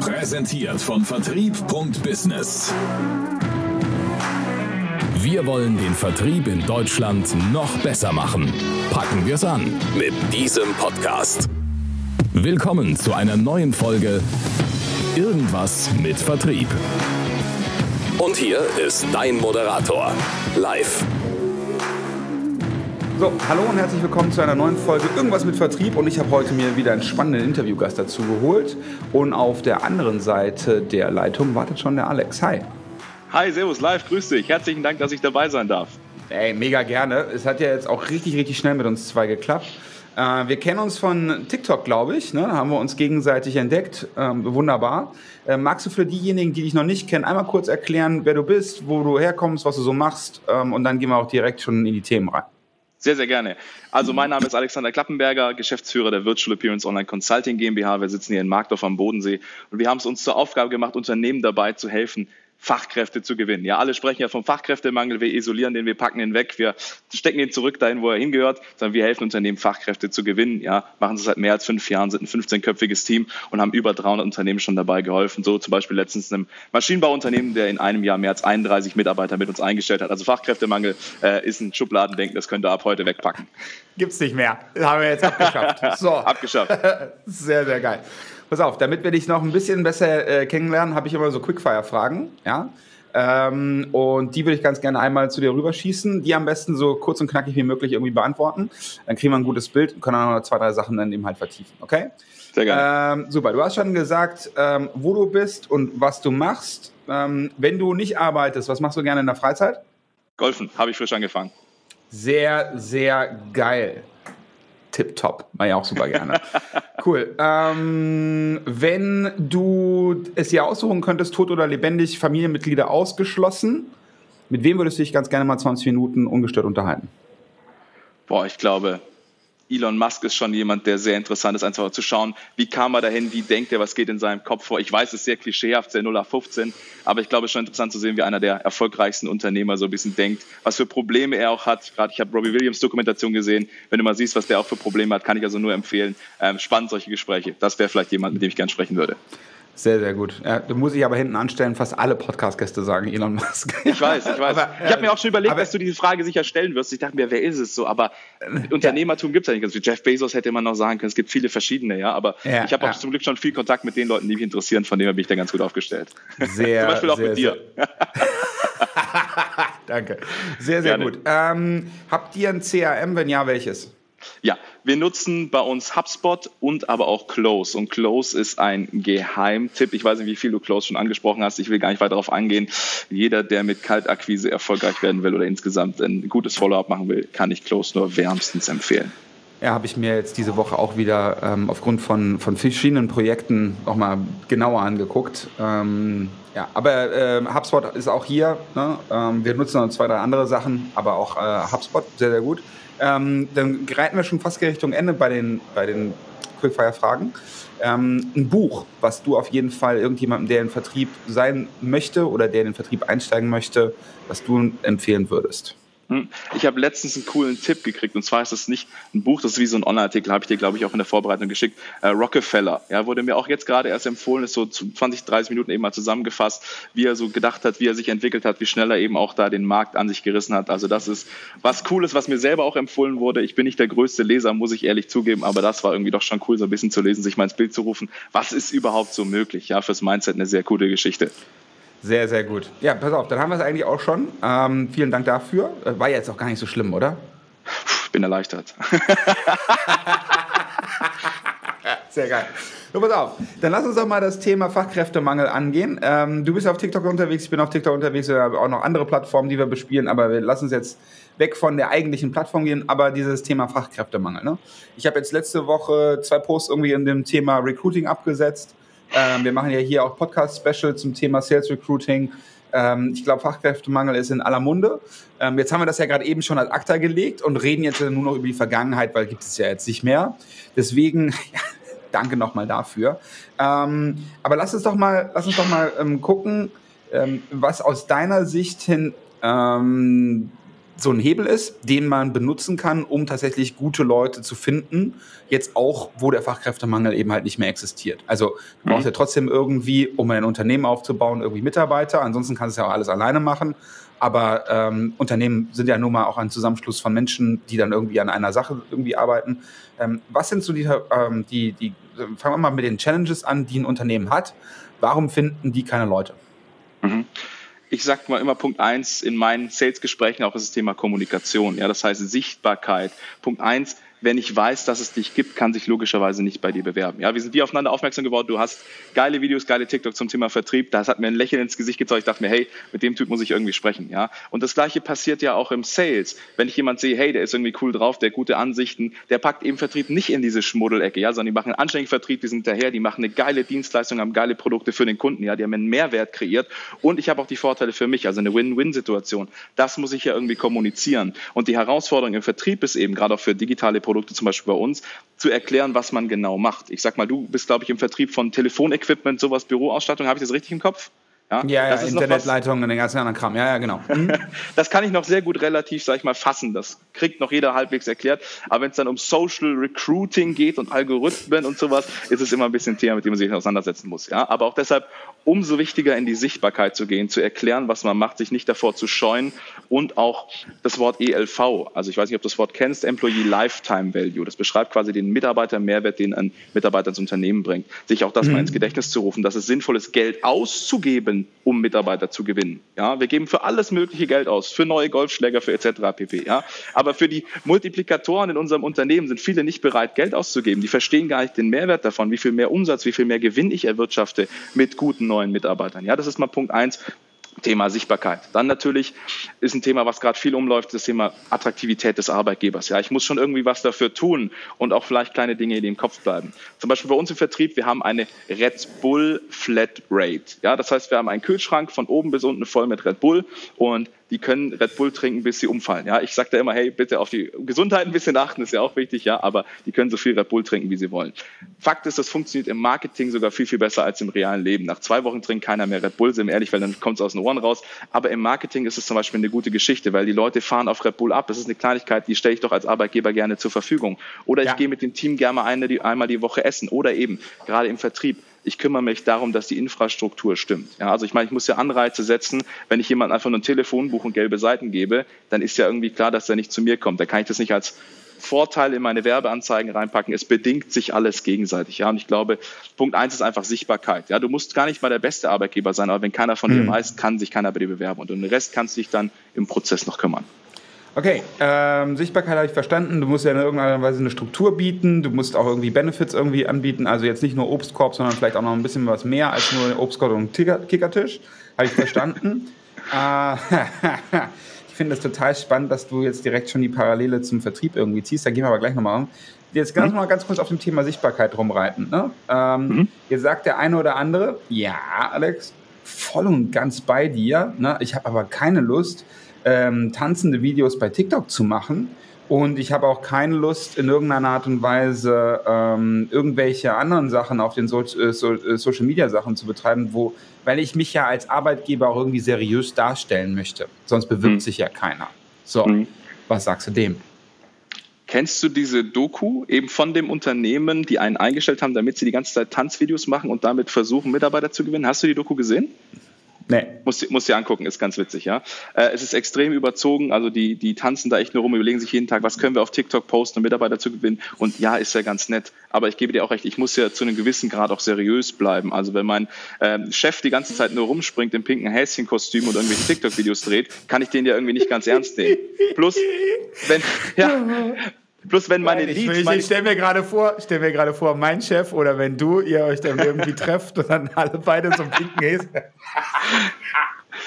Präsentiert von Vertrieb.business. Wir wollen den Vertrieb in Deutschland noch besser machen. Packen wir es an mit diesem Podcast. Willkommen zu einer neuen Folge Irgendwas mit Vertrieb. Und hier ist dein Moderator, live so, hallo und herzlich willkommen zu einer neuen Folge Irgendwas mit Vertrieb und ich habe heute mir wieder einen spannenden Interviewgast dazu geholt und auf der anderen Seite der Leitung wartet schon der Alex. Hi. Hi, Servus, live, grüß dich. Herzlichen Dank, dass ich dabei sein darf. Ey, mega gerne. Es hat ja jetzt auch richtig, richtig schnell mit uns zwei geklappt. Äh, wir kennen uns von TikTok, glaube ich. Ne? Da haben wir uns gegenseitig entdeckt. Ähm, wunderbar. Äh, magst du für diejenigen, die dich noch nicht kennen, einmal kurz erklären, wer du bist, wo du herkommst, was du so machst? Ähm, und dann gehen wir auch direkt schon in die Themen rein. Sehr, sehr gerne. Also mein Name ist Alexander Klappenberger, Geschäftsführer der Virtual Appearance Online Consulting GmbH. Wir sitzen hier in Markdorf am Bodensee und wir haben es uns zur Aufgabe gemacht, Unternehmen dabei zu helfen, Fachkräfte zu gewinnen. Ja, alle sprechen ja vom Fachkräftemangel. Wir isolieren den, wir packen ihn weg, wir stecken ihn zurück dahin, wo er hingehört, sondern wir helfen Unternehmen, Fachkräfte zu gewinnen. Ja, machen es seit mehr als fünf Jahren, sind ein 15-köpfiges Team und haben über 300 Unternehmen schon dabei geholfen. So zum Beispiel letztens einem Maschinenbauunternehmen, der in einem Jahr mehr als 31 Mitarbeiter mit uns eingestellt hat. Also Fachkräftemangel äh, ist ein Schubladendenken, das könnt ihr ab heute wegpacken. Gibt's nicht mehr. Das haben wir jetzt abgeschafft. So. abgeschafft. Sehr, sehr geil. Pass auf, damit wir dich noch ein bisschen besser äh, kennenlernen, habe ich immer so Quickfire-Fragen. Ja? Ähm, und die würde ich ganz gerne einmal zu dir rüberschießen. Die am besten so kurz und knackig wie möglich irgendwie beantworten. Dann kriegen wir ein gutes Bild und können dann noch zwei, drei Sachen dann eben halt vertiefen. Okay? Sehr gerne. Ähm, super, du hast schon gesagt, ähm, wo du bist und was du machst. Ähm, wenn du nicht arbeitest, was machst du gerne in der Freizeit? Golfen, habe ich frisch angefangen. Sehr, sehr geil tipptopp. War ja auch super gerne. cool. Ähm, wenn du es dir aussuchen könntest, tot oder lebendig, Familienmitglieder ausgeschlossen, mit wem würdest du dich ganz gerne mal 20 Minuten ungestört unterhalten? Boah, ich glaube, Elon Musk ist schon jemand, der sehr interessant ist, einfach zu schauen, wie kam er dahin, wie denkt er, was geht in seinem Kopf vor. Ich weiß, es ist sehr klischeehaft, sehr 0 auf 15, aber ich glaube, es ist schon interessant zu sehen, wie einer der erfolgreichsten Unternehmer so ein bisschen denkt, was für Probleme er auch hat. Gerade ich habe Robbie Williams Dokumentation gesehen. Wenn du mal siehst, was der auch für Probleme hat, kann ich also nur empfehlen. Ähm, spannend solche Gespräche. Das wäre vielleicht jemand, mit dem ich gerne sprechen würde. Sehr, sehr gut. Ja, da muss ich aber hinten anstellen, fast alle Podcast-Gäste sagen Elon Musk. Ich weiß, ich weiß. Aber, ich habe mir auch schon überlegt, aber, dass du diese Frage sicher stellen wirst. Ich dachte mir, wer ist es so? Aber äh, Unternehmertum gibt es ja nicht. Also Jeff Bezos hätte man noch sagen können, es gibt viele verschiedene, ja. Aber ja, ich habe auch zum Glück schon viel Kontakt mit den Leuten, die mich interessieren, von denen bin ich da ganz gut aufgestellt. Sehr, Zum Beispiel auch sehr, mit dir. Danke. Sehr, sehr Gerne. gut. Ähm, habt ihr ein CRM? Wenn ja, welches? Ja, wir nutzen bei uns HubSpot und aber auch Close. Und Close ist ein Geheimtipp. Ich weiß nicht, wie viel du Close schon angesprochen hast. Ich will gar nicht weiter darauf eingehen. Jeder, der mit Kaltakquise erfolgreich werden will oder insgesamt ein gutes Follow-up machen will, kann ich Close nur wärmstens empfehlen. Ja, habe ich mir jetzt diese Woche auch wieder ähm, aufgrund von, von verschiedenen Projekten auch mal genauer angeguckt. Ähm, ja, aber äh, HubSpot ist auch hier. Ne? Ähm, wir nutzen noch zwei, drei andere Sachen, aber auch äh, HubSpot sehr, sehr gut. Ähm, dann reiten wir schon fast Richtung Ende bei den, bei den Quickfire-Fragen. Ähm, ein Buch, was du auf jeden Fall irgendjemandem, der in Vertrieb sein möchte oder der in den Vertrieb einsteigen möchte, was du empfehlen würdest. Hm. Ich habe letztens einen coolen Tipp gekriegt und zwar ist das nicht ein Buch, das ist wie so ein Online-Artikel, habe ich dir glaube ich auch in der Vorbereitung geschickt. Äh, Rockefeller, ja, wurde mir auch jetzt gerade erst empfohlen, ist so 20, 30 Minuten eben mal zusammengefasst, wie er so gedacht hat, wie er sich entwickelt hat, wie schnell er eben auch da den Markt an sich gerissen hat. Also das ist was Cooles, was mir selber auch empfohlen wurde. Ich bin nicht der größte Leser, muss ich ehrlich zugeben, aber das war irgendwie doch schon cool, so ein bisschen zu lesen, sich mal ins Bild zu rufen. Was ist überhaupt so möglich? Ja, fürs Mindset eine sehr coole Geschichte. Sehr, sehr gut. Ja, pass auf, dann haben wir es eigentlich auch schon. Ähm, vielen Dank dafür. Äh, war jetzt auch gar nicht so schlimm, oder? Ich bin erleichtert. sehr geil. So, pass auf. Dann lass uns doch mal das Thema Fachkräftemangel angehen. Ähm, du bist auf TikTok unterwegs, ich bin auf TikTok unterwegs, wir haben auch noch andere Plattformen, die wir bespielen, aber wir lassen uns jetzt weg von der eigentlichen Plattform gehen, aber dieses Thema Fachkräftemangel. Ne? Ich habe jetzt letzte Woche zwei Posts irgendwie in dem Thema Recruiting abgesetzt. Ähm, wir machen ja hier auch Podcast-Special zum Thema Sales Recruiting. Ähm, ich glaube, Fachkräftemangel ist in aller Munde. Ähm, jetzt haben wir das ja gerade eben schon als Akta gelegt und reden jetzt nur noch über die Vergangenheit, weil gibt es ja jetzt nicht mehr. Deswegen, ja, danke nochmal dafür. Ähm, aber lass uns doch mal, lass uns doch mal ähm, gucken, ähm, was aus deiner Sicht hin so ein Hebel ist, den man benutzen kann, um tatsächlich gute Leute zu finden. Jetzt auch, wo der Fachkräftemangel eben halt nicht mehr existiert. Also du brauchst mhm. ja trotzdem irgendwie, um ein Unternehmen aufzubauen, irgendwie Mitarbeiter. Ansonsten kannst du ja auch alles alleine machen. Aber ähm, Unternehmen sind ja nun mal auch ein Zusammenschluss von Menschen, die dann irgendwie an einer Sache irgendwie arbeiten. Ähm, was sind so die, ähm, die, die, fangen wir mal mit den Challenges an, die ein Unternehmen hat. Warum finden die keine Leute? Ich sage mal immer Punkt eins in meinen Sales-Gesprächen auch ist das Thema Kommunikation. Ja, das heißt Sichtbarkeit. Punkt eins, wer nicht weiß, dass es dich gibt, kann sich logischerweise nicht bei dir bewerben. Ja, wir sind wie aufeinander aufmerksam geworden. Du hast geile Videos, geile TikTok zum Thema Vertrieb. Das hat mir ein Lächeln ins Gesicht gezeigt. Ich dachte mir, hey, mit dem Typ muss ich irgendwie sprechen. Ja, und das Gleiche passiert ja auch im Sales. Wenn ich jemand sehe, hey, der ist irgendwie cool drauf, der gute Ansichten, der packt eben Vertrieb nicht in diese Schmuddelecke, ja, sondern die machen einen anständigen Vertrieb, die sind daher, die machen eine geile Dienstleistung, haben geile Produkte für den Kunden, ja, die haben einen Mehrwert kreiert und ich habe auch die Vorteile für mich, also eine Win-Win-Situation. Das muss ich ja irgendwie kommunizieren. Und die Herausforderung im Vertrieb ist eben gerade auch für digitale Produkte, zum Beispiel bei uns, zu erklären, was man genau macht. Ich sag mal, du bist, glaube ich, im Vertrieb von Telefonequipment, sowas, Büroausstattung. Habe ich das richtig im Kopf? Ja, ja, ja Internetleitungen und den ganzen anderen Kram. Ja, ja, genau. Mhm. das kann ich noch sehr gut relativ, sag ich mal, fassen. Das kriegt noch jeder halbwegs erklärt. Aber wenn es dann um Social Recruiting geht und Algorithmen und sowas, ist es immer ein bisschen ein Thema, mit dem man sich auseinandersetzen muss. Ja, aber auch deshalb umso wichtiger in die Sichtbarkeit zu gehen, zu erklären, was man macht, sich nicht davor zu scheuen und auch das Wort ELV. Also ich weiß nicht, ob du das Wort kennst, Employee Lifetime Value. Das beschreibt quasi den Mitarbeiter-Mehrwert, den ein Mitarbeiter ins Unternehmen bringt. Sich auch das mhm. mal ins Gedächtnis zu rufen, dass es sinnvoll ist, Geld auszugeben, um Mitarbeiter zu gewinnen. Ja, wir geben für alles mögliche Geld aus, für neue Golfschläger, für etc. pp. Ja, aber für die Multiplikatoren in unserem Unternehmen sind viele nicht bereit, Geld auszugeben. Die verstehen gar nicht den Mehrwert davon, wie viel mehr Umsatz, wie viel mehr Gewinn ich erwirtschafte mit guten neuen Mitarbeitern. Ja, das ist mal Punkt eins. Thema Sichtbarkeit. Dann natürlich ist ein Thema, was gerade viel umläuft, das Thema Attraktivität des Arbeitgebers. Ja, ich muss schon irgendwie was dafür tun und auch vielleicht kleine Dinge, die im Kopf bleiben. Zum Beispiel bei uns im Vertrieb, wir haben eine Red Bull Flat Rate. Ja, das heißt, wir haben einen Kühlschrank von oben bis unten voll mit Red Bull und die können Red Bull trinken, bis sie umfallen. Ja, ich sage da immer, hey, bitte auf die Gesundheit ein bisschen achten, ist ja auch wichtig, ja, aber die können so viel Red Bull trinken, wie sie wollen. Fakt ist, das funktioniert im Marketing sogar viel, viel besser als im realen Leben. Nach zwei Wochen trinkt keiner mehr Red Bull, sind wir ehrlich, weil dann kommt es aus den Ohren raus. Aber im Marketing ist es zum Beispiel eine gute Geschichte, weil die Leute fahren auf Red Bull ab. Das ist eine Kleinigkeit, die stelle ich doch als Arbeitgeber gerne zur Verfügung. Oder ich ja. gehe mit dem Team gerne mal eine, die, einmal die Woche essen. Oder eben, gerade im Vertrieb, ich kümmere mich darum, dass die Infrastruktur stimmt. Ja, also ich meine, ich muss ja Anreize setzen. Wenn ich jemandem einfach nur ein Telefonbuch und gelbe Seiten gebe, dann ist ja irgendwie klar, dass er nicht zu mir kommt. Da kann ich das nicht als Vorteil in meine Werbeanzeigen reinpacken. Es bedingt sich alles gegenseitig. Ja, und ich glaube, Punkt eins ist einfach Sichtbarkeit. Ja, du musst gar nicht mal der beste Arbeitgeber sein, aber wenn keiner von mhm. dir weiß, kann sich keiner bei dir bewerben. Und um den Rest kannst du dich dann im Prozess noch kümmern. Okay, ähm, Sichtbarkeit habe ich verstanden. Du musst ja in irgendeiner Weise eine Struktur bieten. Du musst auch irgendwie Benefits irgendwie anbieten. Also jetzt nicht nur Obstkorb, sondern vielleicht auch noch ein bisschen was mehr als nur Obstkorb und Kickertisch. Habe ich verstanden. äh, ich finde es total spannend, dass du jetzt direkt schon die Parallele zum Vertrieb irgendwie ziehst. Da gehen wir aber gleich nochmal um. Jetzt ganz mhm. mal ganz kurz auf dem Thema Sichtbarkeit rumreiten. Ne? Ähm, mhm. Ihr sagt der eine oder andere, ja, Alex, voll und ganz bei dir. Ne? Ich habe aber keine Lust, ähm, tanzende Videos bei TikTok zu machen. Und ich habe auch keine Lust, in irgendeiner Art und Weise ähm, irgendwelche anderen Sachen auf den so äh, so äh, Social Media Sachen zu betreiben, wo, weil ich mich ja als Arbeitgeber auch irgendwie seriös darstellen möchte. Sonst bewirbt mhm. sich ja keiner. So, mhm. was sagst du dem? Kennst du diese Doku eben von dem Unternehmen, die einen eingestellt haben, damit sie die ganze Zeit Tanzvideos machen und damit versuchen, Mitarbeiter zu gewinnen? Hast du die Doku gesehen? Nee. Muss, muss dir angucken, ist ganz witzig, ja. Äh, es ist extrem überzogen, also die, die tanzen da echt nur rum, überlegen sich jeden Tag, was können wir auf TikTok posten, um Mitarbeiter zu gewinnen. Und ja, ist ja ganz nett. Aber ich gebe dir auch recht, ich muss ja zu einem gewissen Grad auch seriös bleiben. Also wenn mein ähm, Chef die ganze Zeit nur rumspringt im pinken Häschenkostüm und irgendwelche TikTok-Videos dreht, kann ich den ja irgendwie nicht ganz ernst nehmen. Plus, wenn, ja, Plus wenn meine Nein, Leads. Ich, ich stell mir gerade vor, stell mir gerade vor, mein Chef oder wenn du, ihr euch dann irgendwie trefft und dann alle beide so pinken Häschen.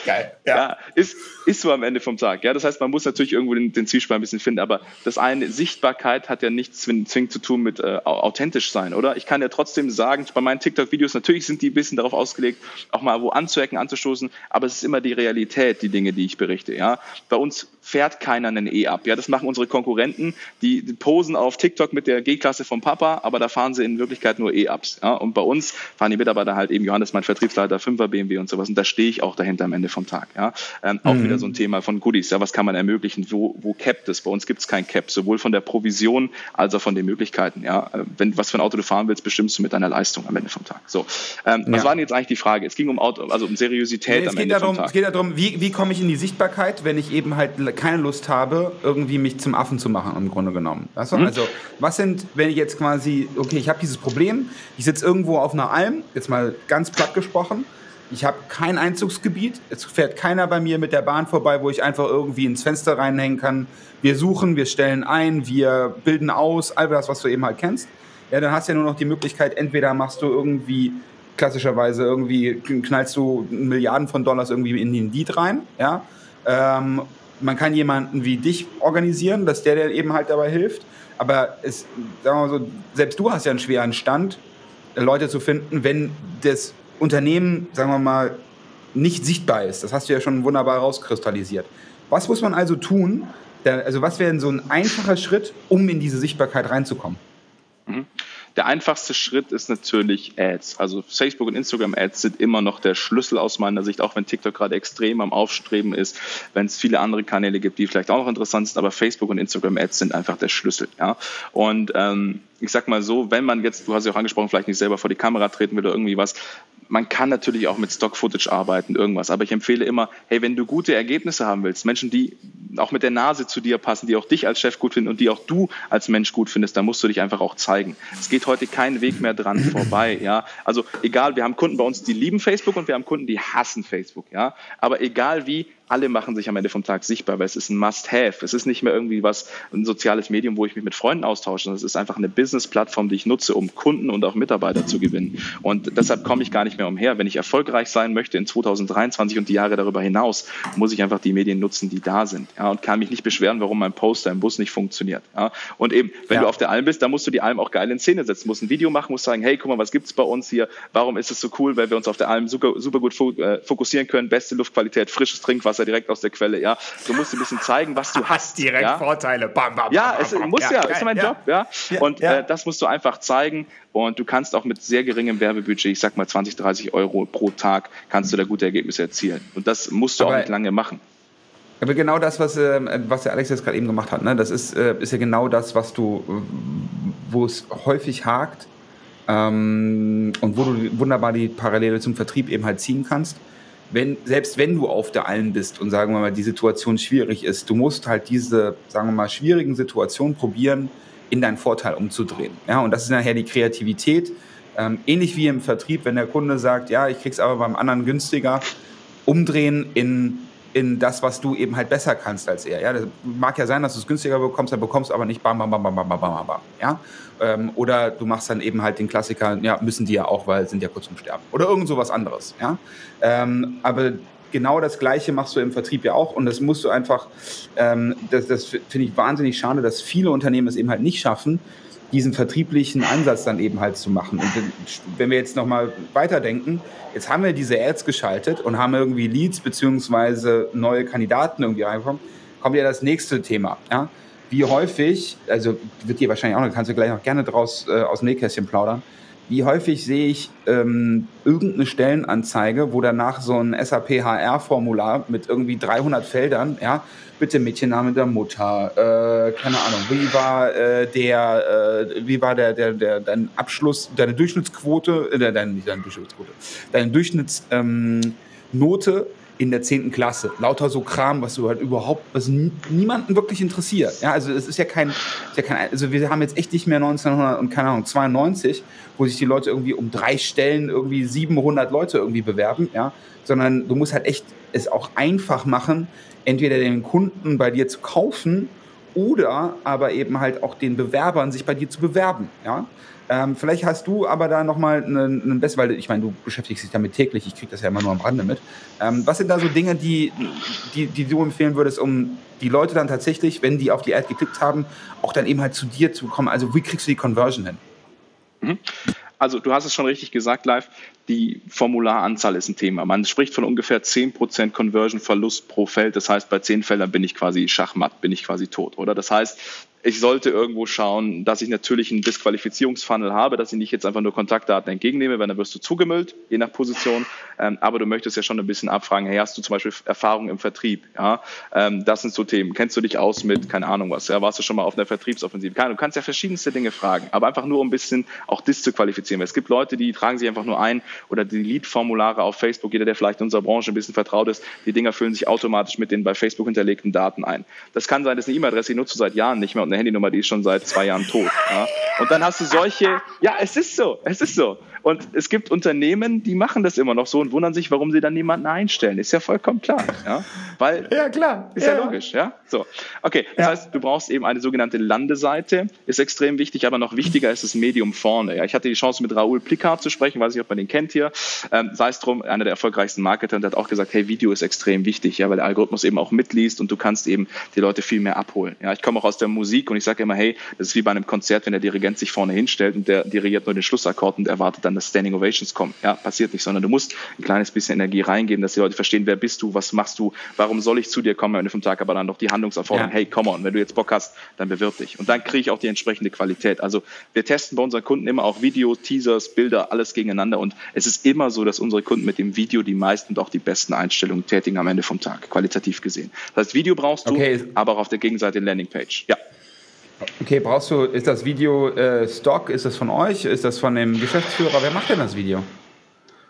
Geil. Ja. ja, ist, ist so am Ende vom Tag. Ja, das heißt, man muss natürlich irgendwo den, den Zielspar ein bisschen finden, aber das eine, Sichtbarkeit hat ja nichts zwingend zu tun mit äh, authentisch sein, oder? Ich kann ja trotzdem sagen, bei meinen TikTok-Videos, natürlich sind die ein bisschen darauf ausgelegt, auch mal wo anzuecken, anzustoßen, aber es ist immer die Realität, die Dinge, die ich berichte, ja. Bei uns fährt keiner einen E-Up. Ja, das machen unsere Konkurrenten, die, die, posen auf TikTok mit der G-Klasse vom Papa, aber da fahren sie in Wirklichkeit nur E-Ups. Ja, und bei uns fahren die Mitarbeiter halt eben Johannes, mein Vertriebsleiter, 5er BMW und sowas. Und da stehe ich auch dahinter am Ende vom Tag. Ja, ähm, auch mhm. wieder so ein Thema von Goodies. Ja, was kann man ermöglichen? Wo, wo capt es? Bei uns gibt es kein Cap, sowohl von der Provision als auch von den Möglichkeiten. Ja, äh, wenn was für ein Auto du fahren willst, bestimmst du mit deiner Leistung am Ende vom Tag. So, ähm, was war denn jetzt eigentlich die Frage? Es ging um Auto, also um Seriosität nee, am Ende darum, vom Tag. Es geht darum, wie, wie komme ich in die Sichtbarkeit, wenn ich eben halt keine Lust habe, irgendwie mich zum Affen zu machen, im Grunde genommen. Weißt du? mhm. Also, was sind, wenn ich jetzt quasi, okay, ich habe dieses Problem, ich sitze irgendwo auf einer Alm, jetzt mal ganz platt gesprochen, ich habe kein Einzugsgebiet, es fährt keiner bei mir mit der Bahn vorbei, wo ich einfach irgendwie ins Fenster reinhängen kann. Wir suchen, wir stellen ein, wir bilden aus, all das, was du eben halt kennst. Ja, dann hast du ja nur noch die Möglichkeit, entweder machst du irgendwie klassischerweise irgendwie knallst du Milliarden von Dollars irgendwie in den Lied rein, ja, ähm, man kann jemanden wie dich organisieren, dass der dir eben halt dabei hilft. Aber es, sagen wir mal so, selbst du hast ja einen schweren Stand, Leute zu finden, wenn das Unternehmen, sagen wir mal, nicht sichtbar ist. Das hast du ja schon wunderbar rauskristallisiert. Was muss man also tun? Also was wäre so ein einfacher Schritt, um in diese Sichtbarkeit reinzukommen? Mhm. Der einfachste Schritt ist natürlich Ads. Also Facebook und Instagram Ads sind immer noch der Schlüssel aus meiner Sicht, auch wenn TikTok gerade extrem am Aufstreben ist, wenn es viele andere Kanäle gibt, die vielleicht auch noch interessant sind, aber Facebook und Instagram Ads sind einfach der Schlüssel. Ja? Und ähm, ich sag mal so, wenn man jetzt, du hast ja auch angesprochen, vielleicht nicht selber vor die Kamera treten will oder irgendwie was, man kann natürlich auch mit Stock-Footage arbeiten, irgendwas. Aber ich empfehle immer, hey, wenn du gute Ergebnisse haben willst, Menschen, die auch mit der Nase zu dir passen, die auch dich als Chef gut finden und die auch du als Mensch gut findest, dann musst du dich einfach auch zeigen. Es geht heute kein Weg mehr dran vorbei, ja. Also egal, wir haben Kunden bei uns, die lieben Facebook und wir haben Kunden, die hassen Facebook, ja. Aber egal wie, alle machen sich am Ende vom Tag sichtbar, weil es ist ein Must-Have. Es ist nicht mehr irgendwie was, ein soziales Medium, wo ich mich mit Freunden austausche, sondern es ist einfach eine Business-Plattform, die ich nutze, um Kunden und auch Mitarbeiter zu gewinnen. Und deshalb komme ich gar nicht mehr umher. Wenn ich erfolgreich sein möchte in 2023 und die Jahre darüber hinaus, muss ich einfach die Medien nutzen, die da sind. Ja, und kann mich nicht beschweren, warum mein Poster im Bus nicht funktioniert. Ja, und eben, wenn ja. du auf der Alm bist, dann musst du die Alm auch geil in Szene setzen, musst ein Video machen, musst sagen, hey, guck mal, was gibt's bei uns hier? Warum ist es so cool, weil wir uns auf der Alm super, super gut äh, fokussieren können, beste Luftqualität, frisches Trinkwasser direkt aus der Quelle ja. Du musst ein bisschen zeigen, was du hast. direkt ja? Vorteile. Bam, bam, ja, es bam, muss ja, ja ist mein. Job, ja. Und äh, das musst du einfach zeigen. Und du kannst auch mit sehr geringem Werbebudget, ich sag mal 20, 30 Euro pro Tag, kannst du da gute Ergebnisse erzielen. Und das musst du Aber auch nicht lange machen. Aber genau das, was, äh, was der Alex jetzt gerade eben gemacht hat, ne, das ist, äh, ist ja genau das, was du, wo es häufig hakt ähm, und wo du wunderbar die Parallele zum Vertrieb eben halt ziehen kannst wenn, selbst wenn du auf der Alm bist und sagen wir mal, die Situation schwierig ist, du musst halt diese, sagen wir mal, schwierigen Situationen probieren, in deinen Vorteil umzudrehen. Ja, und das ist nachher die Kreativität. Ähm, ähnlich wie im Vertrieb, wenn der Kunde sagt, ja, ich krieg's aber beim anderen günstiger, umdrehen in in das, was du eben halt besser kannst als er. Ja, das mag ja sein, dass du es günstiger bekommst, dann bekommst du aber nicht bam, bam, bam, bam, bam, bam, bam, bam. Ja? Ähm, oder du machst dann eben halt den Klassiker, ja, müssen die ja auch, weil sind ja kurz zum Sterben. Oder irgend so was anderes. Ja? Ähm, aber genau das Gleiche machst du im Vertrieb ja auch und das musst du einfach, ähm, das, das finde ich wahnsinnig schade, dass viele Unternehmen es eben halt nicht schaffen, diesen vertrieblichen Ansatz dann eben halt zu machen. Und wenn wir jetzt nochmal weiterdenken, jetzt haben wir diese Ads geschaltet und haben irgendwie Leads beziehungsweise neue Kandidaten irgendwie reingekommen, kommt ja das nächste Thema. Ja? Wie häufig, also wird dir wahrscheinlich auch noch, kannst du gleich noch gerne draus äh, aus dem Nähkästchen plaudern, wie häufig sehe ich ähm, irgendeine Stellenanzeige, wo danach so ein SAP HR-Formular mit irgendwie 300 Feldern, ja, bitte Mädchenname der Mutter, äh, keine Ahnung, wie war äh, der, äh, wie war der, der, der, dein Abschluss, deine Durchschnittsquote, äh, deine, nicht deine Durchschnittsquote, deine Durchschnittsnote ähm, in der 10. Klasse. Lauter so Kram, was du halt überhaupt, was niemanden wirklich interessiert. Ja, also es ist ja kein, ist ja kein, also wir haben jetzt echt nicht mehr 1900 und keine Ahnung, 92, wo sich die Leute irgendwie um drei Stellen irgendwie 700 Leute irgendwie bewerben, ja, sondern du musst halt echt es auch einfach machen, entweder den Kunden bei dir zu kaufen oder aber eben halt auch den Bewerbern sich bei dir zu bewerben, ja. Ähm, vielleicht hast du aber da nochmal einen, einen besten, weil ich meine, du beschäftigst dich damit täglich, ich kriege das ja immer nur am Rande mit. Ähm, was sind da so Dinge, die, die, die du empfehlen würdest, um die Leute dann tatsächlich, wenn die auf die Ad geklickt haben, auch dann eben halt zu dir zu kommen? Also wie kriegst du die Conversion hin? Mhm. also du hast es schon richtig gesagt, live, die Formularanzahl ist ein Thema. Man spricht von ungefähr 10% Conversion-Verlust pro Feld. Das heißt, bei 10 Feldern bin ich quasi Schachmatt, bin ich quasi tot, oder? Das heißt, ich sollte irgendwo schauen, dass ich natürlich einen Disqualifizierungsfunnel habe, dass ich nicht jetzt einfach nur Kontaktdaten entgegennehme, weil dann wirst du zugemüllt, je nach Position. Ähm, aber du möchtest ja schon ein bisschen abfragen, hey, hast du zum Beispiel Erfahrung im Vertrieb? Ja, ähm, das sind so Themen. Kennst du dich aus mit, keine Ahnung was, ja, warst du schon mal auf einer Vertriebsoffensive? Du kannst ja verschiedenste Dinge fragen, aber einfach nur um ein bisschen auch disqualifizieren. Weil es gibt Leute, die tragen sich einfach nur ein oder die Lead-Formulare auf Facebook, jeder, der vielleicht in unserer Branche ein bisschen vertraut ist, die Dinger füllen sich automatisch mit den bei Facebook hinterlegten Daten ein. Das kann sein, dass eine E-Mail-Adresse, die nutzt du seit Jahren nicht mehr und eine Handynummer, die ist schon seit zwei Jahren tot. Ja? Und dann hast du solche, ja, es ist so, es ist so. Und es gibt Unternehmen, die machen das immer noch so und wundern sich, warum sie dann niemanden einstellen. Ist ja vollkommen klar. Ja, Weil, ja klar. Ist ja, ja logisch. Ja, so. Okay, das ja. heißt, du brauchst eben eine sogenannte Landeseite. Ist extrem wichtig, aber noch wichtiger ist das Medium vorne. Ja, ich hatte die Chance, mit Raoul Plickard zu sprechen, weiß nicht, ob man den kennt hier. Ähm, sei es drum, einer der erfolgreichsten Marketer, und der hat auch gesagt, hey, Video ist extrem wichtig, ja, weil der Algorithmus eben auch mitliest und du kannst eben die Leute viel mehr abholen. Ja, ich komme auch aus der Musik und ich sage immer, hey, das ist wie bei einem Konzert, wenn der Dirigent sich vorne hinstellt und der dirigiert nur den Schlussakkord und erwartet dann, dass Standing Ovations kommen. Ja, passiert nicht, sondern du musst ein kleines bisschen Energie reingeben, dass die Leute verstehen, wer bist du, was machst du, warum soll ich zu dir kommen am Ende vom Tag, aber dann noch die Handlungserforderung, ja. hey, come on, wenn du jetzt Bock hast, dann bewirb dich. Und dann kriege ich auch die entsprechende Qualität. Also wir testen bei unseren Kunden immer auch Videos, Teasers, Bilder, alles gegeneinander und es ist immer so, dass unsere Kunden mit dem Video die meisten und auch die besten Einstellungen tätigen am Ende vom Tag, qualitativ gesehen. Das heißt, Video brauchst du, okay. aber auch auf der Gegenseite Landingpage. Ja. Okay, brauchst du, ist das Video äh, Stock? Ist das von euch? Ist das von dem Geschäftsführer? Wer macht denn das Video?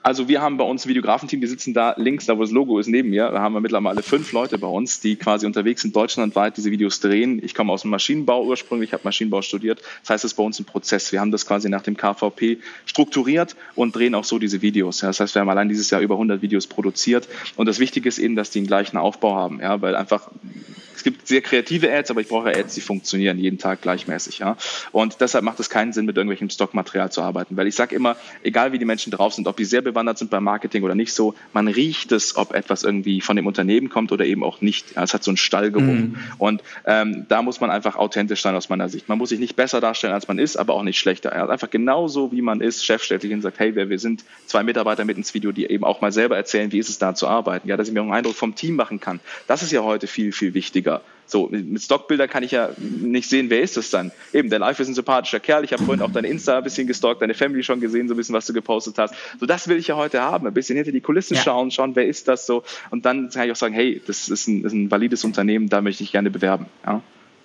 Also wir haben bei uns Videografenteam, die sitzen da links, da wo das Logo ist, neben mir. Da haben wir mittlerweile fünf Leute bei uns, die quasi unterwegs sind, deutschlandweit diese Videos drehen. Ich komme aus dem Maschinenbau ursprünglich, habe Maschinenbau studiert. Das heißt, es ist bei uns ein Prozess. Wir haben das quasi nach dem KVP strukturiert und drehen auch so diese Videos. Das heißt, wir haben allein dieses Jahr über 100 Videos produziert. Und das Wichtige ist eben, dass die den gleichen Aufbau haben, ja, weil einfach es gibt sehr kreative Ads, aber ich brauche Ads, die funktionieren jeden Tag gleichmäßig. Ja? Und deshalb macht es keinen Sinn, mit irgendwelchem Stockmaterial zu arbeiten. Weil ich sage immer, egal wie die Menschen drauf sind, ob die sehr bewandert sind beim Marketing oder nicht so, man riecht es, ob etwas irgendwie von dem Unternehmen kommt oder eben auch nicht. Ja, es hat so einen Stallgeruch. Mhm. Und ähm, da muss man einfach authentisch sein aus meiner Sicht. Man muss sich nicht besser darstellen, als man ist, aber auch nicht schlechter. Er einfach genauso, wie man ist. Chef stellt sich hin und sagt, hey, wir, wir sind zwei Mitarbeiter mit ins Video, die eben auch mal selber erzählen, wie ist es da zu arbeiten. Ja, dass ich mir auch einen Eindruck vom Team machen kann. Das ist ja heute viel, viel wichtiger. So, mit Stockbildern kann ich ja nicht sehen, wer ist das dann. Eben, der Live ist ein sympathischer Kerl. Ich habe vorhin auch deine Insta ein bisschen gestalkt, deine Family schon gesehen, so ein bisschen, was du gepostet hast. So, das will ich ja heute haben. Ein bisschen hinter die Kulissen ja. schauen, schauen, wer ist das so. Und dann kann ich auch sagen, hey, das ist ein, ist ein valides Unternehmen, da möchte ich gerne bewerben. Ja.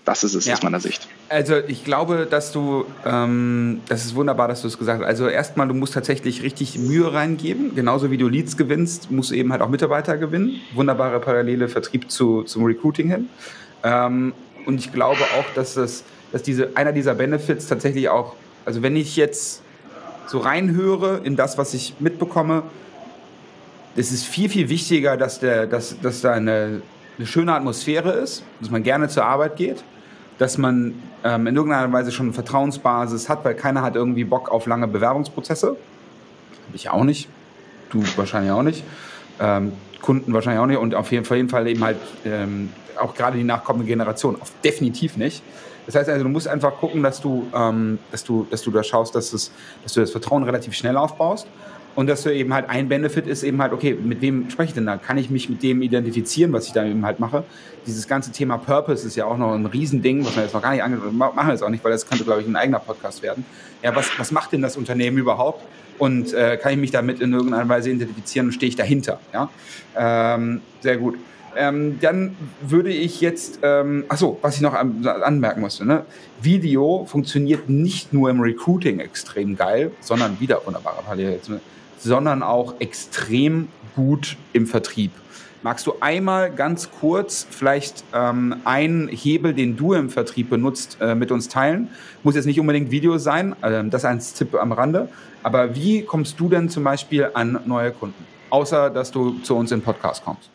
Das ist es ja. aus meiner Sicht. Also ich glaube, dass du, ähm, das ist wunderbar, dass du es gesagt hast. Also erstmal, du musst tatsächlich richtig Mühe reingeben. Genauso wie du Leads gewinnst, musst du eben halt auch Mitarbeiter gewinnen. Wunderbare Parallele Vertrieb zu, zum Recruiting hin. Ähm, und ich glaube auch, dass, das, dass diese, einer dieser Benefits tatsächlich auch, also wenn ich jetzt so reinhöre in das, was ich mitbekomme, es ist viel, viel wichtiger, dass, der, dass, dass da eine, eine schöne Atmosphäre ist, dass man gerne zur Arbeit geht, dass man ähm, in irgendeiner Weise schon eine Vertrauensbasis hat, weil keiner hat irgendwie Bock auf lange Bewerbungsprozesse. Ich auch nicht. Du wahrscheinlich auch nicht. Ähm, Kunden wahrscheinlich auch nicht. Und auf jeden Fall, jeden Fall eben halt ähm, auch gerade die nachkommende Generation. Auf, definitiv nicht. Das heißt also, du musst einfach gucken, dass du, ähm, dass du, dass du da schaust, dass, es, dass du das Vertrauen relativ schnell aufbaust. Und dass du eben halt ein Benefit ist eben halt, okay, mit wem spreche ich denn da? Kann ich mich mit dem identifizieren, was ich da eben halt mache? Dieses ganze Thema Purpose ist ja auch noch ein Riesending, was wir jetzt noch gar nicht angesprochen machen wir jetzt auch nicht, weil das könnte, glaube ich, ein eigener Podcast werden. Ja, was, was macht denn das Unternehmen überhaupt? Und äh, kann ich mich damit in irgendeiner Weise identifizieren und stehe ich dahinter? Ja? Ähm, sehr gut. Ähm, dann würde ich jetzt, ähm, achso, was ich noch an, anmerken musste, ne? Video funktioniert nicht nur im Recruiting extrem geil, sondern wieder wunderbare Parallele jetzt, ne? Sondern auch extrem gut im Vertrieb. Magst du einmal ganz kurz vielleicht ähm, einen Hebel, den du im Vertrieb benutzt, äh, mit uns teilen? Muss jetzt nicht unbedingt Video sein, äh, das als Tipp am Rande. Aber wie kommst du denn zum Beispiel an neue Kunden? Außer, dass du zu uns im Podcast kommst.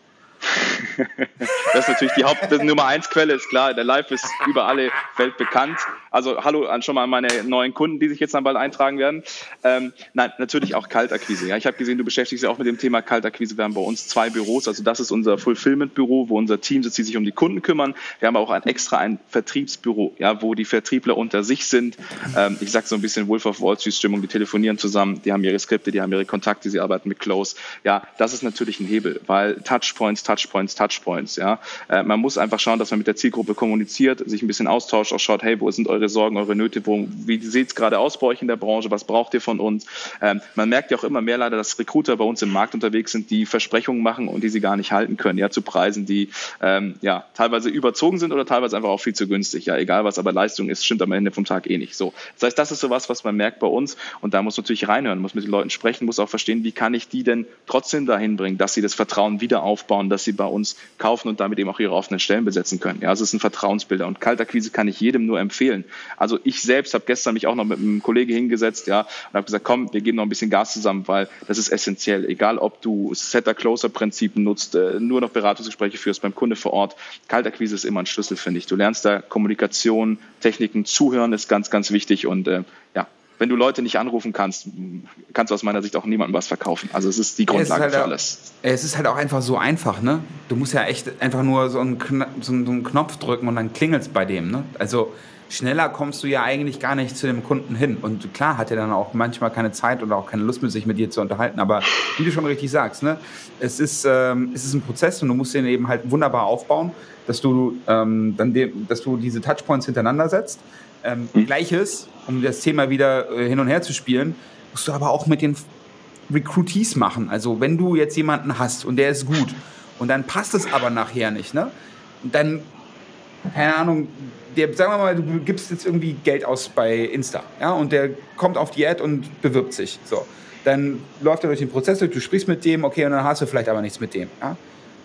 Das ist natürlich die Haupt Nummer eins Quelle, ist klar. Der Live ist über alle Welt bekannt. Also hallo an schon mal meine neuen Kunden, die sich jetzt dann bald eintragen werden. Ähm, nein, natürlich auch Kaltakquise. Ja, ich habe gesehen, du beschäftigst dich auch mit dem Thema Kaltakquise. Wir haben bei uns zwei Büros. Also das ist unser Fulfillment-Büro, wo unser Team sitzt, die sich um die Kunden kümmern. Wir haben auch ein extra ein Vertriebsbüro, ja, wo die Vertriebler unter sich sind. Ähm, ich sage so ein bisschen Wolf of Wall Street Stimmung. Die telefonieren zusammen, die haben ihre Skripte, die haben ihre Kontakte, sie arbeiten mit Close. Ja, das ist natürlich ein Hebel, weil Touchpoints, Touchpoints, Touchpoints. Ja, äh, man muss einfach schauen, dass man mit der Zielgruppe kommuniziert, sich ein bisschen austauscht, auch schaut, hey, wo sind eure Sorgen, eure Nöte, wo, wie sieht es gerade aus bei euch in der Branche, was braucht ihr von uns? Ähm, man merkt ja auch immer mehr leider, dass Recruiter bei uns im Markt unterwegs sind, die Versprechungen machen und die sie gar nicht halten können, ja, zu Preisen, die ähm, ja teilweise überzogen sind oder teilweise einfach auch viel zu günstig. Ja, egal was aber Leistung ist, stimmt am Ende vom Tag eh nicht. So, das heißt, das ist sowas, was man merkt bei uns und da muss man natürlich reinhören, muss mit den Leuten sprechen, muss auch verstehen, wie kann ich die denn trotzdem dahin bringen, dass sie das Vertrauen wieder aufbauen, dass sie bei uns kaufen und damit eben auch ihre offenen Stellen besetzen können. Ja, es ist ein Vertrauensbilder und Kaltakquise kann ich jedem nur empfehlen. Also ich selbst habe gestern mich auch noch mit einem Kollegen hingesetzt, ja, und habe gesagt, komm, wir geben noch ein bisschen Gas zusammen, weil das ist essentiell. Egal, ob du Setter-Closer-Prinzip nutzt, äh, nur noch Beratungsgespräche führst beim Kunde vor Ort. Kaltakquise ist immer ein Schlüssel, finde ich. Du lernst da Kommunikation, Techniken, Zuhören ist ganz, ganz wichtig und äh, ja, wenn du Leute nicht anrufen kannst, kannst du aus meiner Sicht auch niemandem was verkaufen. Also es ist die Grundlage halt für alles. Es ist halt auch einfach so einfach, ne? Du musst ja echt einfach nur so einen, so einen Knopf drücken und dann klingelt es bei dem, ne? Also schneller kommst du ja eigentlich gar nicht zu dem Kunden hin. Und klar hat er dann auch manchmal keine Zeit oder auch keine Lust mehr, sich mit dir zu unterhalten. Aber wie du schon richtig sagst, ne? es, ist, ähm, es ist ein Prozess und du musst den eben halt wunderbar aufbauen, dass du, ähm, dann dass du diese Touchpoints hintereinander setzt. Ähm, mhm. Gleiches, um das Thema wieder äh, hin und her zu spielen, musst du aber auch mit den Recruitees machen. Also wenn du jetzt jemanden hast und der ist gut und dann passt es aber nachher nicht, ne? dann, keine Ahnung, der, sagen wir mal, du gibst jetzt irgendwie Geld aus bei Insta, ja, und der kommt auf die Ad und bewirbt sich, so. Dann läuft er durch den Prozess durch, du sprichst mit dem, okay, und dann hast du vielleicht aber nichts mit dem, ja.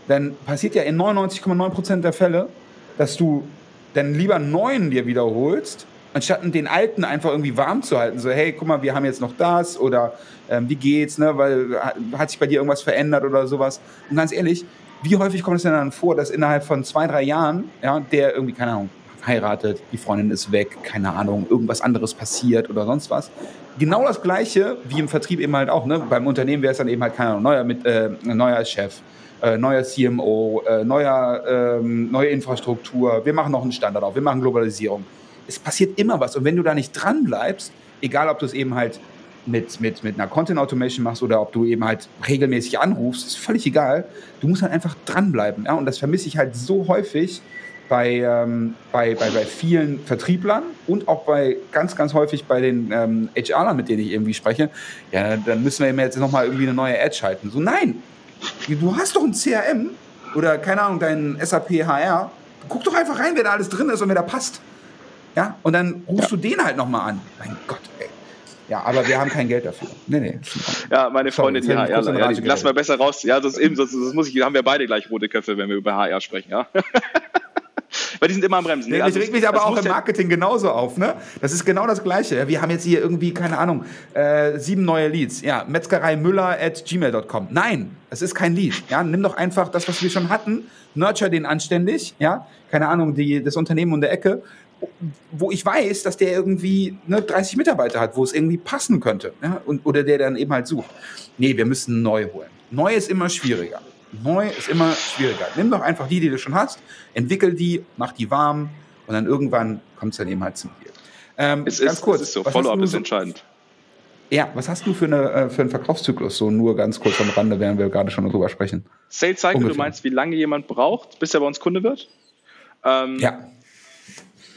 Dann passiert ja in 99,9% der Fälle, dass du dann lieber einen neuen dir wiederholst, anstatt den alten einfach irgendwie warm zu halten. So, hey, guck mal, wir haben jetzt noch das oder ähm, wie geht's, ne? Weil hat sich bei dir irgendwas verändert oder sowas. Und ganz ehrlich, wie häufig kommt es denn dann vor, dass innerhalb von zwei, drei Jahren, ja, der irgendwie, keine Ahnung, heiratet, die Freundin ist weg, keine Ahnung, irgendwas anderes passiert oder sonst was. Genau das Gleiche wie im Vertrieb eben halt auch. Ne? Beim Unternehmen wäre es dann eben halt, keine Ahnung, neuer, mit, äh, neuer Chef, äh, neuer CMO, äh, neuer, ähm, neue Infrastruktur. Wir machen noch einen Standard auf, wir machen Globalisierung. Es passiert immer was. Und wenn du da nicht dran bleibst, egal ob du es eben halt mit, mit, mit einer Content Automation machst oder ob du eben halt regelmäßig anrufst, ist völlig egal. Du musst halt einfach dranbleiben. Ja? Und das vermisse ich halt so häufig, bei, ähm, bei, bei, bei vielen Vertrieblern und auch bei ganz, ganz häufig bei den ähm, HRlern, mit denen ich irgendwie spreche, ja, dann müssen wir jetzt nochmal irgendwie eine neue Ad schalten. So, nein, du hast doch ein CRM oder keine Ahnung, dein SAP HR. Guck doch einfach rein, wer da alles drin ist und wer da passt. Ja, und dann rufst ja. du den halt nochmal an. Mein Gott, ey. Ja, aber wir haben kein Geld dafür. Nee, nee. Ja, meine Freundin, die HR, ja, die lassen wir besser raus. Ja, das, eben, das, das muss ich, haben wir beide gleich rote Köpfe, wenn wir über HR sprechen, ja. Weil die sind immer am Bremsen. Nee, also, ich reg mich aber auch im Marketing genauso auf. Ne? Das ist genau das Gleiche. Wir haben jetzt hier irgendwie, keine Ahnung, äh, sieben neue Leads. Ja, Metzgerei Müller at gmail.com. Nein, es ist kein Lead. Ja, nimm doch einfach das, was wir schon hatten, nurture den anständig. Ja, keine Ahnung, die, das Unternehmen um der Ecke wo ich weiß, dass der irgendwie ne, 30 Mitarbeiter hat, wo es irgendwie passen könnte. Ja? Und, oder der dann eben halt sucht. Nee, wir müssen neu holen. Neu ist immer schwieriger. Neu ist immer schwieriger. Nimm doch einfach die, die du schon hast, entwickel die, mach die warm und dann irgendwann kommt es dann eben halt zum Deal. Ähm, es ganz ist, kurz. Es ist so, Follow-up ist entscheidend. Ja, was hast du für, eine, äh, für einen Verkaufszyklus? So nur ganz kurz am Rande, während wir gerade schon drüber sprechen. Sales Cycle, Ungefähr. du meinst, wie lange jemand braucht, bis er bei uns Kunde wird? Ähm, ja.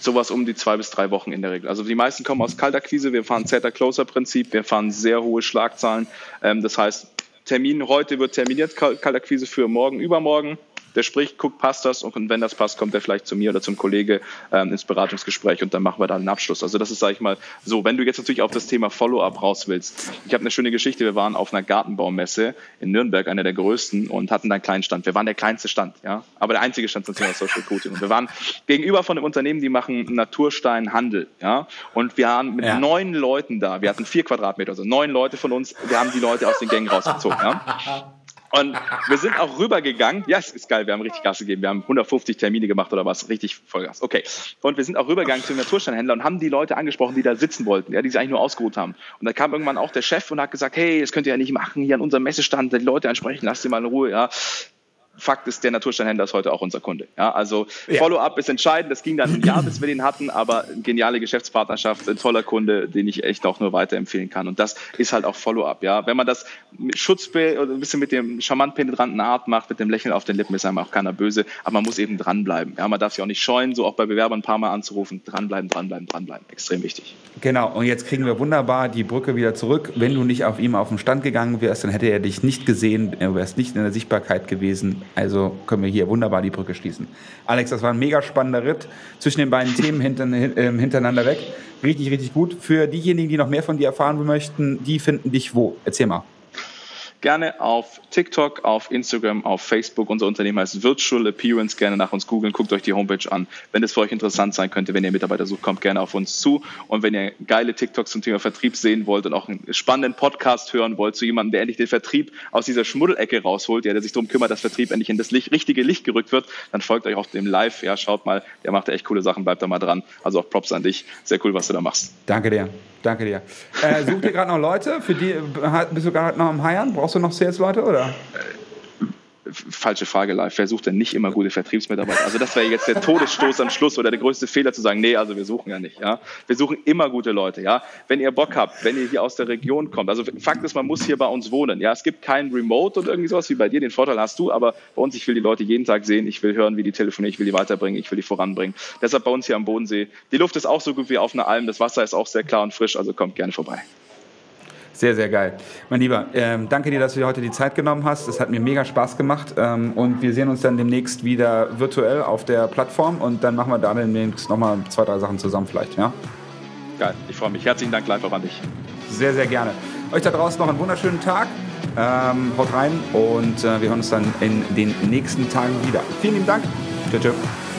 Sowas um die zwei bis drei Wochen in der Regel. Also die meisten kommen aus Kaltakquise, wir fahren Zeta-Closer-Prinzip, wir fahren sehr hohe Schlagzahlen. Ähm, das heißt, Termin heute wird terminiert, Kaltakquise für morgen, übermorgen der spricht, guckt, passt das und wenn das passt, kommt er vielleicht zu mir oder zum Kollege ähm, ins Beratungsgespräch und dann machen wir da einen Abschluss. Also das ist, sage ich mal, so. Wenn du jetzt natürlich auf das Thema Follow-up raus willst, ich habe eine schöne Geschichte. Wir waren auf einer Gartenbaumesse in Nürnberg, einer der größten, und hatten da einen kleinen Stand. Wir waren der kleinste Stand, ja, aber der einzige Stand zum Thema Social Recruiting. Und wir waren gegenüber von einem Unternehmen, die machen Natursteinhandel, ja, und wir waren mit ja. neun Leuten da. Wir hatten vier Quadratmeter, also neun Leute von uns. Wir haben die Leute aus den Gängen rausgezogen, ja. Und wir sind auch rübergegangen. Ja, es ist geil, wir haben richtig Gas gegeben. Wir haben 150 Termine gemacht oder was, richtig Vollgas. Okay. Und wir sind auch rübergegangen zum Natursteinhändler und haben die Leute angesprochen, die da sitzen wollten, ja, die sich eigentlich nur ausgeruht haben. Und da kam irgendwann auch der Chef und hat gesagt, hey, das könnt ihr ja nicht machen, hier an unserem Messestand, die Leute ansprechen, lasst sie mal in Ruhe, ja. Fakt ist, der Natursteinhändler ist heute auch unser Kunde. Ja, also ja. Follow-up ist entscheidend. Das ging dann ein Jahr, bis wir den hatten, aber geniale Geschäftspartnerschaft, ein toller Kunde, den ich echt auch nur weiterempfehlen kann. Und das ist halt auch Follow-up. Ja, wenn man das mit Schutzbild oder ein bisschen mit dem charmant penetranten Art macht, mit dem Lächeln auf den Lippen, ist einem auch keiner böse. Aber man muss eben dranbleiben. Ja, man darf sich auch nicht scheuen, so auch bei Bewerbern ein paar Mal anzurufen. Dranbleiben, dranbleiben, dranbleiben. Extrem wichtig. Genau. Und jetzt kriegen wir wunderbar die Brücke wieder zurück. Wenn du nicht auf ihm auf den Stand gegangen wärst, dann hätte er dich nicht gesehen. Du wärst nicht in der Sichtbarkeit gewesen. Also können wir hier wunderbar die Brücke schließen. Alex, das war ein mega spannender Ritt zwischen den beiden Themen ähm, hintereinander weg. Richtig, richtig gut. Für diejenigen, die noch mehr von dir erfahren möchten, die finden dich wo? Erzähl mal gerne auf TikTok, auf Instagram, auf Facebook. Unser Unternehmen heißt Virtual Appearance. Gerne nach uns googeln, guckt euch die Homepage an. Wenn es für euch interessant sein könnte, wenn ihr Mitarbeiter sucht, kommt gerne auf uns zu. Und wenn ihr geile TikToks zum Thema Vertrieb sehen wollt und auch einen spannenden Podcast hören wollt zu jemandem, der endlich den Vertrieb aus dieser Schmuddelecke rausholt, ja, der sich darum kümmert, dass Vertrieb endlich in das Licht, richtige Licht gerückt wird, dann folgt euch auch dem Live. Ja, schaut mal, der macht echt coole Sachen, bleibt da mal dran. Also auch Props an dich. Sehr cool, was du da machst. Danke dir. Danke dir. Äh, such dir gerade noch Leute? Für die bist du gerade noch am Heiern? Brauchst du noch Sales-Leute oder? falsche Frage live. Wer sucht denn nicht immer gute Vertriebsmitarbeiter? Also das wäre jetzt der Todesstoß am Schluss oder der größte Fehler zu sagen, nee, also wir suchen ja nicht. Ja, wir suchen immer gute Leute. Ja, wenn ihr Bock habt, wenn ihr hier aus der Region kommt. Also Fakt ist, man muss hier bei uns wohnen. Ja, es gibt kein Remote oder irgendwie sowas wie bei dir. Den Vorteil hast du, aber bei uns ich will die Leute jeden Tag sehen. Ich will hören, wie die telefonieren. Ich will die weiterbringen. Ich will die voranbringen. Deshalb bei uns hier am Bodensee. Die Luft ist auch so gut wie auf einer Alm. Das Wasser ist auch sehr klar und frisch. Also kommt gerne vorbei. Sehr, sehr geil. Mein Lieber, ähm, danke dir, dass du dir heute die Zeit genommen hast. Es hat mir mega Spaß gemacht. Ähm, und wir sehen uns dann demnächst wieder virtuell auf der Plattform und dann machen wir da demnächst nochmal zwei, drei Sachen zusammen vielleicht. Ja? Geil, ich freue mich. Herzlichen Dank live auch an dich. Sehr, sehr gerne. Euch da draußen noch einen wunderschönen Tag. Ähm, haut rein und äh, wir hören uns dann in den nächsten Tagen wieder. Vielen lieben Dank. Tschüss. tschüss.